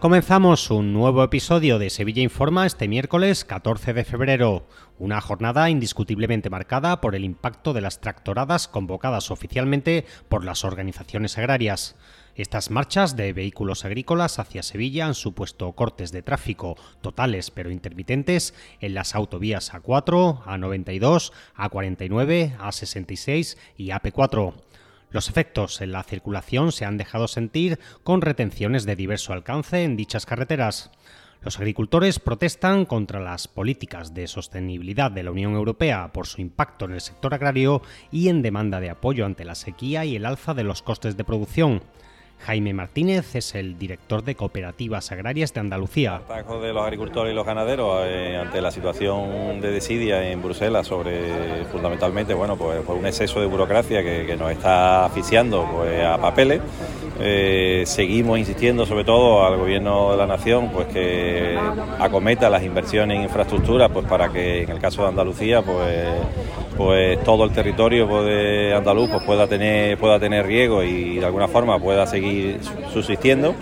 Comenzamos un nuevo episodio de Sevilla Informa este miércoles 14 de febrero, una jornada indiscutiblemente marcada por el impacto de las tractoradas convocadas oficialmente por las organizaciones agrarias. Estas marchas de vehículos agrícolas hacia Sevilla han supuesto cortes de tráfico totales pero intermitentes en las autovías A4, A92, A49, A66 y AP4. Los efectos en la circulación se han dejado sentir con retenciones de diverso alcance en dichas carreteras. Los agricultores protestan contra las políticas de sostenibilidad de la Unión Europea por su impacto en el sector agrario y en demanda de apoyo ante la sequía y el alza de los costes de producción. Jaime Martínez es el director de Cooperativas Agrarias de Andalucía. El de los agricultores y los ganaderos eh, ante la situación de desidia en Bruselas sobre fundamentalmente bueno pues por un exceso de burocracia que, nos está asfixiando pues, a papeles. Eh, seguimos insistiendo sobre todo al gobierno de la nación pues que acometa las inversiones en infraestructura pues para que en el caso de Andalucía pues pues todo el territorio pues, andaluz pues, pueda tener pueda tener riego y de alguna forma pueda seguir subsistiendo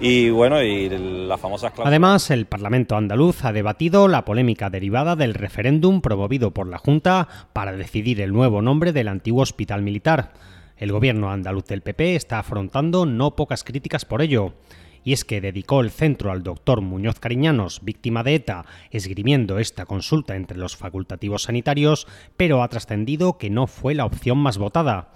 y bueno, y las famosas Además, el Parlamento andaluz ha debatido la polémica derivada del referéndum promovido por la Junta para decidir el nuevo nombre del antiguo hospital militar. El gobierno andaluz del PP está afrontando no pocas críticas por ello y es que dedicó el centro al doctor Muñoz Cariñanos, víctima de ETA, esgrimiendo esta consulta entre los facultativos sanitarios, pero ha trascendido que no fue la opción más votada.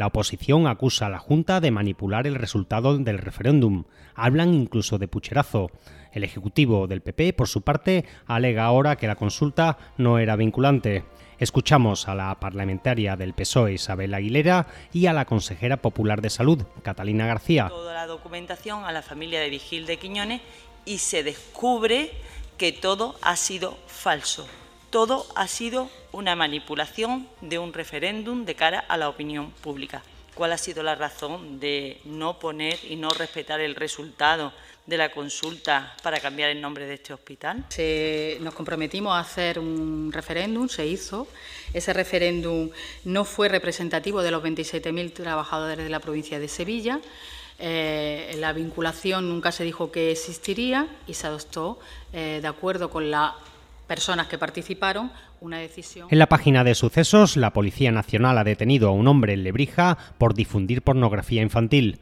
La oposición acusa a la Junta de manipular el resultado del referéndum. Hablan incluso de pucherazo. El Ejecutivo del PP, por su parte, alega ahora que la consulta no era vinculante. Escuchamos a la parlamentaria del PSOE Isabel Aguilera y a la consejera popular de Salud Catalina García. Toda la documentación a la familia de Vigil de Quiñones y se descubre que todo ha sido falso. Todo ha sido una manipulación de un referéndum de cara a la opinión pública. ¿Cuál ha sido la razón de no poner y no respetar el resultado de la consulta para cambiar el nombre de este hospital? nos comprometimos a hacer un referéndum, se hizo. Ese referéndum no fue representativo de los 27.000 trabajadores de la provincia de Sevilla. Eh, la vinculación nunca se dijo que existiría y se adoptó, eh, de acuerdo con las En la página de sucesos, la Policía Nacional ha detenido a un hombre en Lebrija por difundir pornografía infantil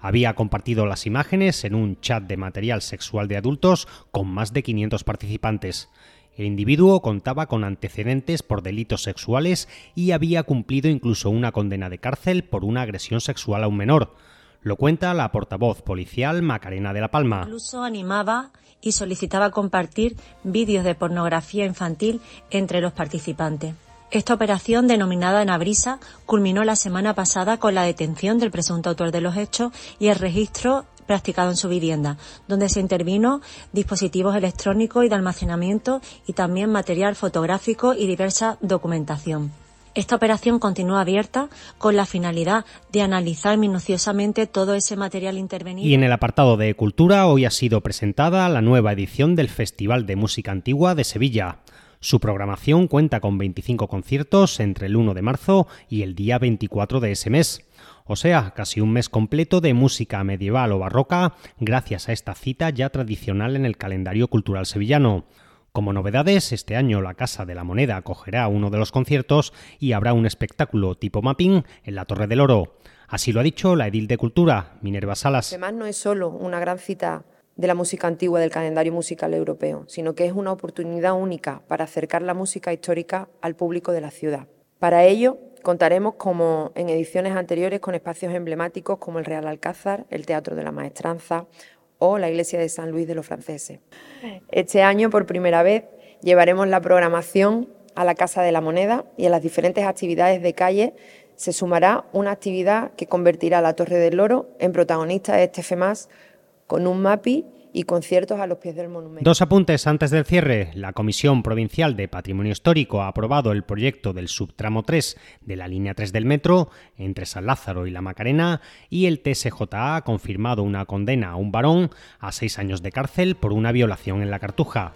había compartido las imágenes en un chat de material sexual de adultos con más de 500 participantes. El individuo contaba con antecedentes por delitos sexuales y había cumplido incluso una condena de cárcel por una agresión sexual a un menor. Lo cuenta la portavoz policial Macarena de la Palma. Incluso animaba y solicitaba compartir vídeos de pornografía infantil entre los participantes. Esta operación, denominada Nabrisa, culminó la semana pasada con la detención del presunto autor de los hechos y el registro practicado en su vivienda, donde se intervino dispositivos electrónicos y de almacenamiento y también material fotográfico y diversa documentación. Esta operación continúa abierta con la finalidad de analizar minuciosamente todo ese material intervenido. Y en el apartado de cultura hoy ha sido presentada la nueva edición del Festival de Música Antigua de Sevilla. Su programación cuenta con 25 conciertos entre el 1 de marzo y el día 24 de ese mes. O sea, casi un mes completo de música medieval o barroca gracias a esta cita ya tradicional en el calendario cultural sevillano. Como novedades, este año la Casa de la Moneda acogerá uno de los conciertos y habrá un espectáculo tipo mapping en la Torre del Oro. Así lo ha dicho la edil de Cultura, Minerva Salas. Además, no es solo una gran cita de la música antigua del calendario musical europeo, sino que es una oportunidad única para acercar la música histórica al público de la ciudad. Para ello, contaremos, como en ediciones anteriores, con espacios emblemáticos como el Real Alcázar, el Teatro de la Maestranza o la Iglesia de San Luis de los Franceses. Este año, por primera vez, llevaremos la programación a la Casa de la Moneda y a las diferentes actividades de calle se sumará una actividad que convertirá la Torre del Loro en protagonista de este FEMAS con un MAPI y conciertos a los pies del monumento. Dos apuntes antes del cierre. La Comisión Provincial de Patrimonio Histórico ha aprobado el proyecto del subtramo 3 de la línea 3 del metro entre San Lázaro y La Macarena y el TSJA ha confirmado una condena a un varón a seis años de cárcel por una violación en la Cartuja.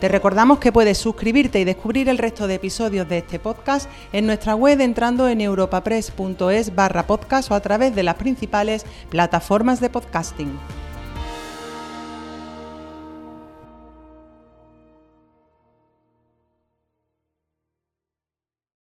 Te recordamos que puedes suscribirte y descubrir el resto de episodios de este podcast en nuestra web entrando en europapress.es barra podcast o a través de las principales plataformas de podcasting.